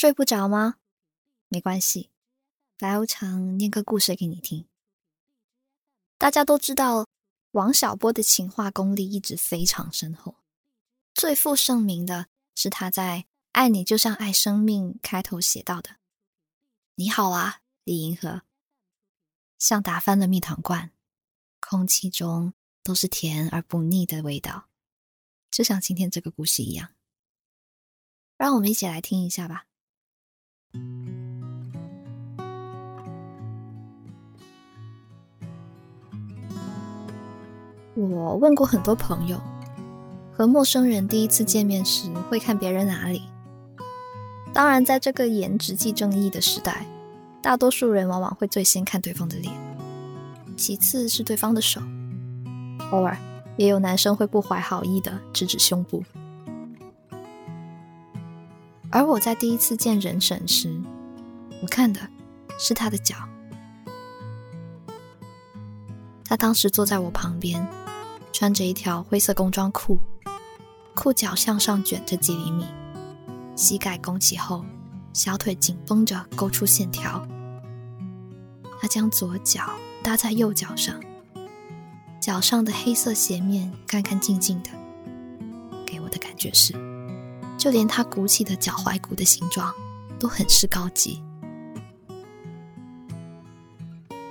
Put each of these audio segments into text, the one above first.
睡不着吗？没关系，白无常念个故事给你听。大家都知道，王小波的情话功力一直非常深厚，最负盛名的是他在《爱你就像爱生命》开头写到的：“你好啊，李银河，像打翻了蜜糖罐，空气中都是甜而不腻的味道，就像今天这个故事一样。”让我们一起来听一下吧。我问过很多朋友，和陌生人第一次见面时会看别人哪里？当然，在这个颜值即正义的时代，大多数人往往会最先看对方的脸，其次是对方的手，偶尔也有男生会不怀好意的指指胸部。而我在第一次见人婶时，我看的是他的脚。他当时坐在我旁边，穿着一条灰色工装裤，裤脚向上卷着几厘米，膝盖弓起后，小腿紧绷着勾出线条。他将左脚搭在右脚上，脚上的黑色鞋面干干净净的，给我的感觉是。就连他鼓起的脚踝骨的形状都很是高级。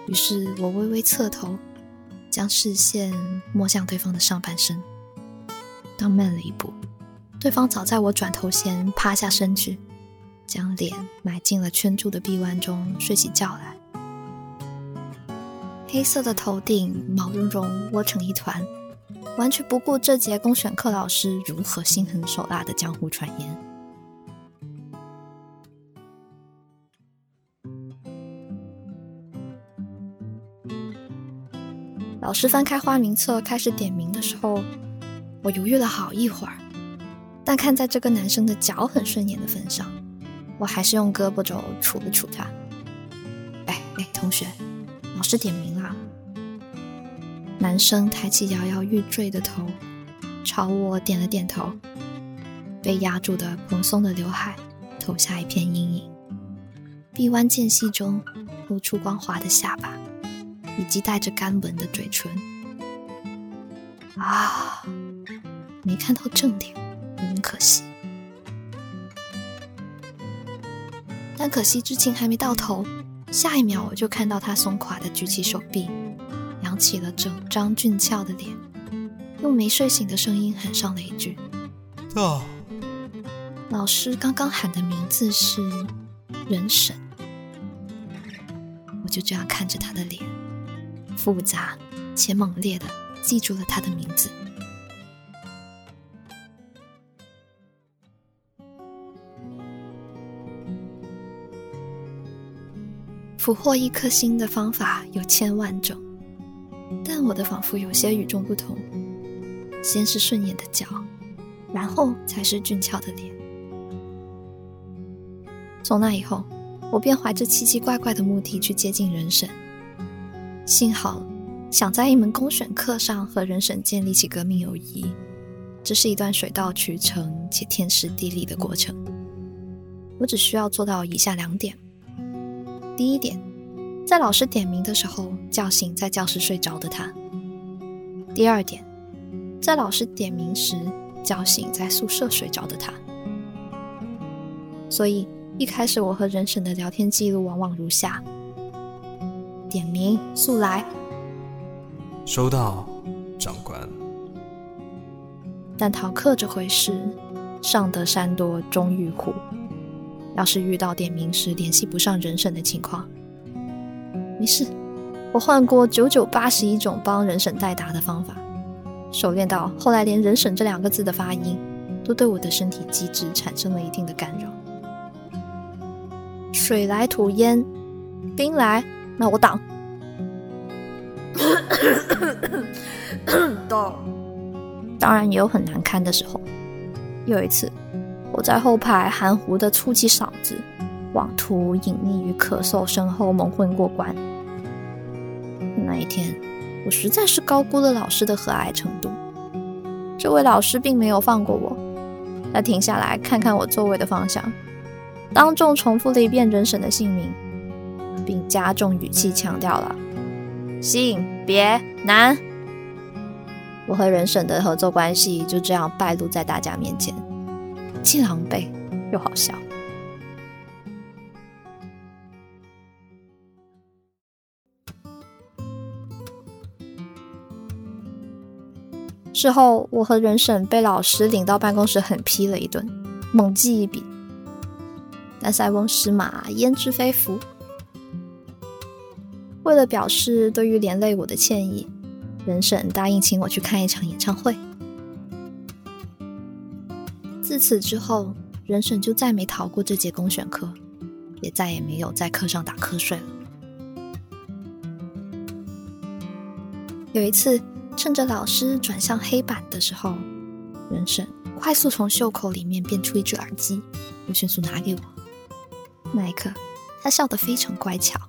于是我微微侧头，将视线摸向对方的上半身。当慢了一步，对方早在我转头前趴下身去，将脸埋进了圈住的臂弯中，睡起觉来。黑色的头顶毛茸茸，窝成一团。完全不顾这节公选课老师如何心狠手辣的江湖传言。老师翻开花名册开始点名的时候，我犹豫了好一会儿，但看在这个男生的脚很顺眼的份上，我还是用胳膊肘杵了杵他。哎哎，同学，老师点名了。男生抬起摇摇欲坠的头，朝我点了点头。被压住的蓬松的刘海投下一片阴影，臂弯间隙中露出光滑的下巴，以及带着干纹的嘴唇。啊，没看到正脸，有点可惜。但可惜之情还没到头，下一秒我就看到他松垮的举起手臂。扬起了整张俊俏的脸，用没睡醒的声音喊上了一句：“到。”老师刚刚喊的名字是人神。我就这样看着他的脸，复杂且猛烈的记住了他的名字。俘获一颗心的方法有千万种。但我的仿佛有些与众不同，先是顺眼的脚，然后才是俊俏的脸。从那以后，我便怀着奇奇怪怪的目的去接近人神。幸好，想在一门公选课上和人神建立起革命友谊，这是一段水到渠成且天时地利的过程。我只需要做到以下两点：第一点。在老师点名的时候，叫醒在教室睡着的他。第二点，在老师点名时，叫醒在宿舍睡着的他。所以一开始我和人审的聊天记录往往如下：点名速来，收到，长官。但逃课这回事，上得山多终遇虎。要是遇到点名时联系不上人审的情况，没事，我换过九九八十一种帮人审代答的方法，熟练到后来连“人审”这两个字的发音，都对我的身体机制产生了一定的干扰。水来土淹，兵来，那我挡。到，当然也有很难堪的时候。有一次，我在后排含糊的粗起嗓子。妄图隐匿于咳嗽声后蒙混过关。那一天，我实在是高估了老师的和蔼程度。这位老师并没有放过我，他停下来看看我座位的方向，当众重复了一遍人审的姓名，并加重语气强调了性别男。我和人审的合作关系就这样败露在大家面前，既狼狈又好笑。事后，我和人审被老师领到办公室狠批了一顿，猛记一笔。但塞翁失马，焉知非福。为了表示对于连累我的歉意，人审答应请我去看一场演唱会。自此之后，人审就再没逃过这节公选课，也再也没有在课上打瞌睡了。有一次。趁着老师转向黑板的时候，人生快速从袖口里面变出一只耳机，又迅速拿给我。那一刻，他笑得非常乖巧。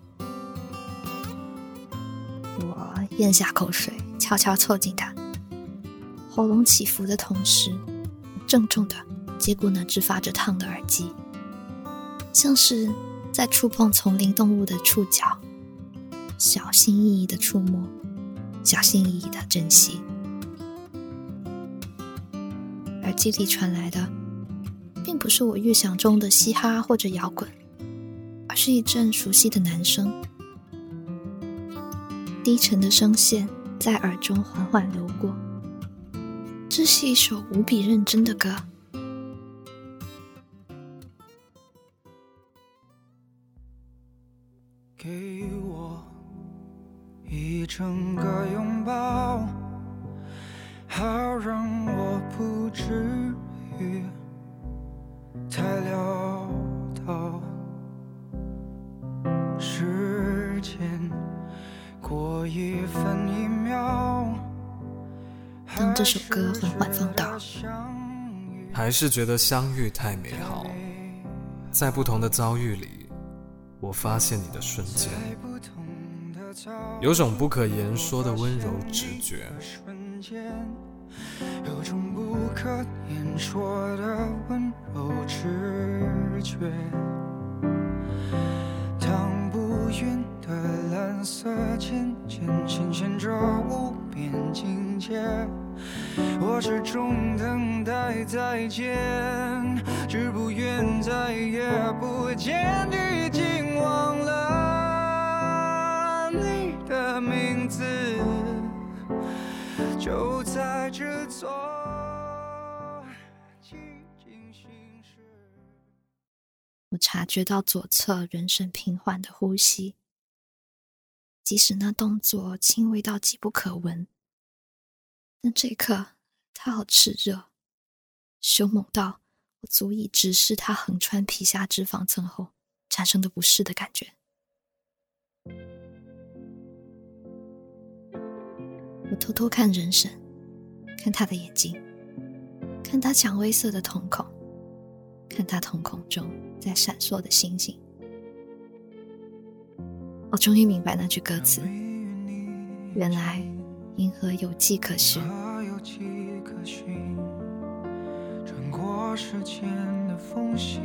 我咽下口水，悄悄凑近他，喉咙起伏的同时，郑重的接过那只发着烫的耳机，像是在触碰丛林动物的触角，小心翼翼的触摸。小心翼翼的珍惜。耳机里传来的，并不是我预想中的嘻哈或者摇滚，而是一阵熟悉的男声，低沉的声线在耳中缓缓流过。这是一首无比认真的歌。还是觉得相遇太美好。在不同的遭遇里，我发现你的瞬间。有种不可言说的温柔直觉，有种不可言说的温柔直觉。当不匀的蓝色渐渐显现着无边境界，我始终等待再见，只不愿再也不见，已经忘了你。的名字就在这座我察觉到左侧人生平缓的呼吸，即使那动作轻微到极不可闻，但这一刻他好炽热，凶猛到我足以直视他横穿皮下脂肪层后产生的不适的感觉。我偷偷看人神，看他的眼睛，看他蔷薇色的瞳孔，看他瞳孔中在闪烁的星星。我终于明白那句歌词，原来银河有迹可循。穿过时间的缝隙，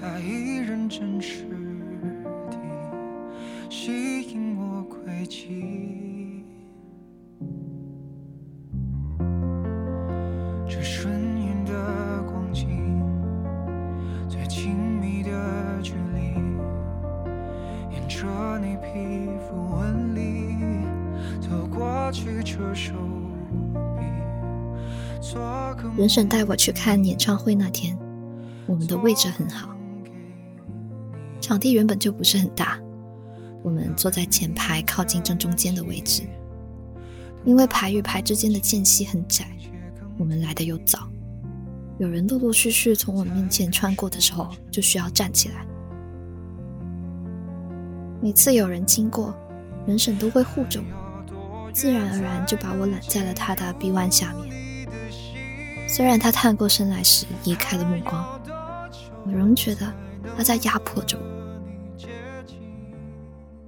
它依然真实地吸引我轨迹。人生带我去看演唱会那天，我们的位置很好。场地原本就不是很大，我们坐在前排靠近正中间的位置。因为排与排之间的间隙很窄，我们来的又早，有人陆陆续续从我们面前穿过的时候，就需要站起来。每次有人经过，人生都会护着我，自然而然就把我揽在了他的臂弯下面。虽然他探过身来时移开了目光，我仍觉得他在压迫着我。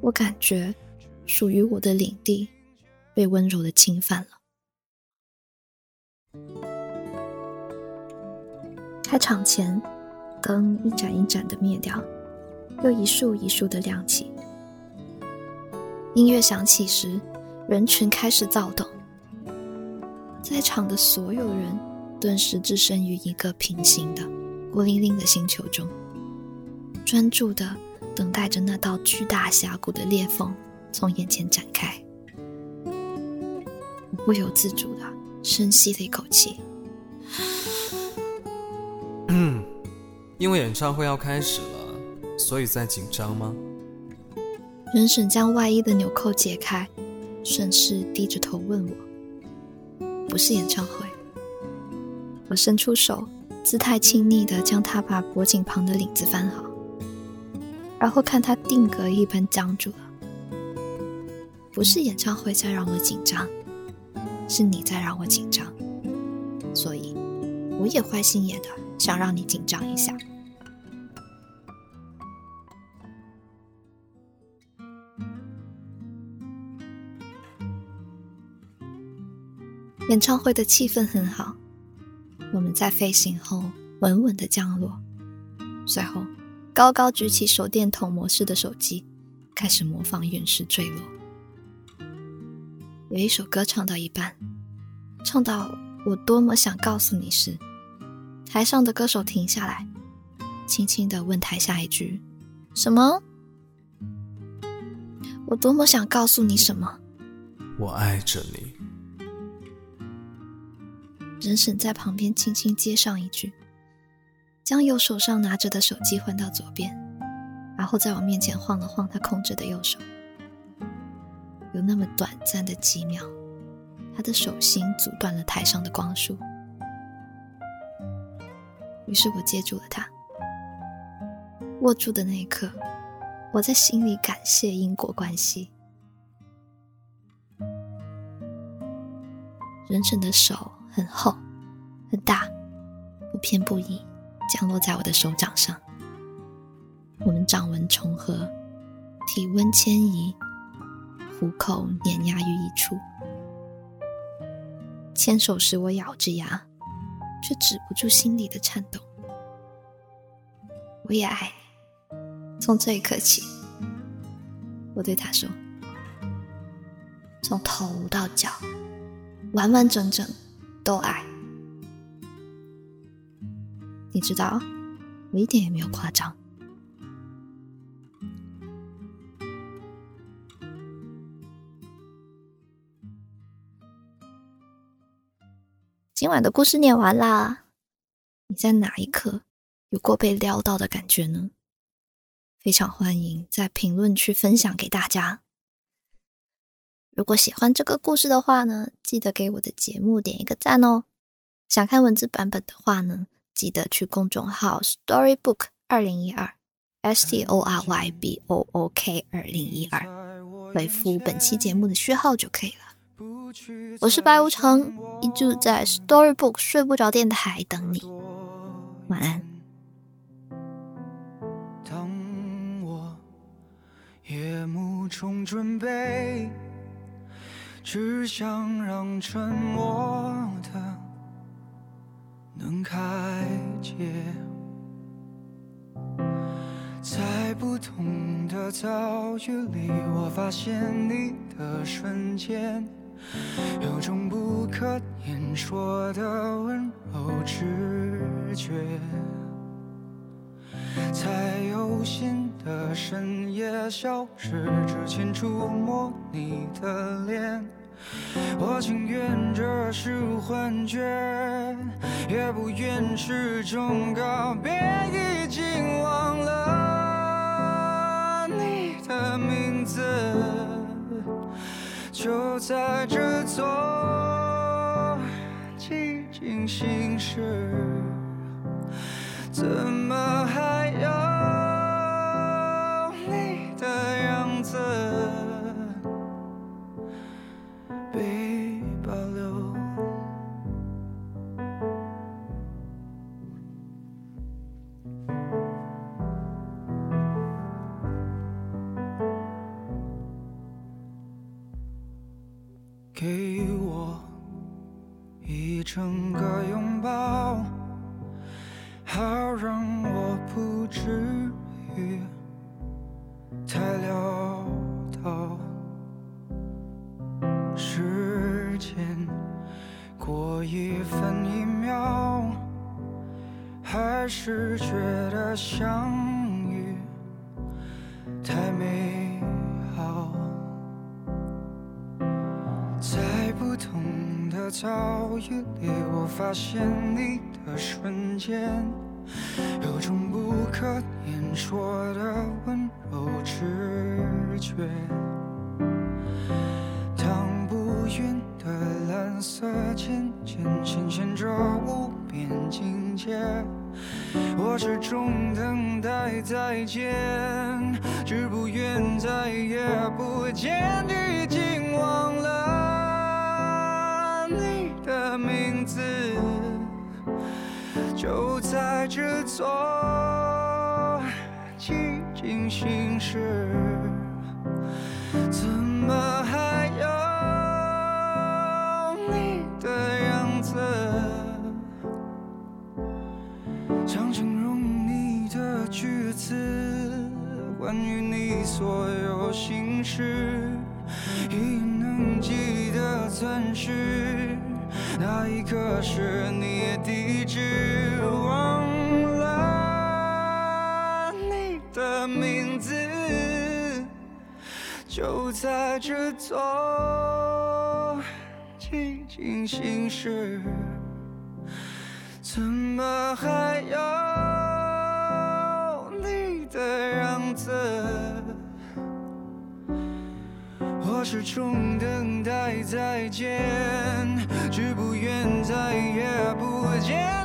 我感觉属于我的领地被温柔的侵犯了。开场前，灯一盏一盏的灭掉，又一束一束的亮起。音乐响起时，人群开始躁动，在场的所有人顿时置身于一个平行的、孤零零的星球中，专注的等待着那道巨大峡谷的裂缝从眼前展开。我不由自主的深吸了一口气。嗯，因为演唱会要开始了，所以在紧张吗？人婶将外衣的纽扣解开，顺势低着头问我：“不是演唱会。”我伸出手，姿态亲昵的将他把脖颈旁的领子翻好，然后看他定格一般僵住了。不是演唱会在让我紧张，是你在让我紧张，所以我也坏心眼的想让你紧张一下。演唱会的气氛很好，在飞行后稳稳的降落，随后高高举起手电筒模式的手机，开始模仿陨石坠落。有一首歌唱到一半，唱到我多么想告诉你时，台上的歌手停下来，轻轻的问台下一句：“什么？”我多么想告诉你什么？我爱着你。人婶在旁边轻轻接上一句，将右手上拿着的手机换到左边，然后在我面前晃了晃他控制的右手。有那么短暂的几秒，他的手心阻断了台上的光束。于是我接住了他，握住的那一刻，我在心里感谢因果关系。人婶的手。很厚，很大，不偏不倚，降落在我的手掌上。我们掌纹重合，体温迁移，虎口碾压于一处。牵手时，我咬着牙，却止不住心里的颤抖。我也爱你。从这一刻起，我对他说：“从头到脚，完完整整。”都爱，你知道，我一点也没有夸张。今晚的故事念完啦，你在哪一刻有过被撩到的感觉呢？非常欢迎在评论区分享给大家。如果喜欢这个故事的话呢，记得给我的节目点一个赞哦。想看文字版本的话呢，记得去公众号 Storybook 二零一二 S T O R Y B O O K 二零一二，回复本期节目的序号就可以了。我是白无常，依旧在 Storybook 睡不着电台等你。晚安。当我夜幕中准备。只想让沉默的能开解，在不同的遭遇里，我发现你的瞬间，有种不可言说的温柔直觉，在有心的深夜消失之前触摸你的脸。我情愿这是幻觉，也不愿是种告别。已经忘了你的名字，就在这座寂静心事，怎么治愈太潦倒时间过一分一秒还是觉得相遇太美好。在不同的遭遇里我发现你的瞬间可言说的温柔直觉。当不远的蓝色渐渐显现着无边境界，我始终等待再见，只不愿再也不见，已经忘了你的名字，就在这座寂静心事。怎么还有你的样子？想形容你的句子，关于你所有心事，已能记得钻石，那一刻是你地址，在这座寂静心事，怎么还有你的样子？我始终等待再见，只不愿再也不见。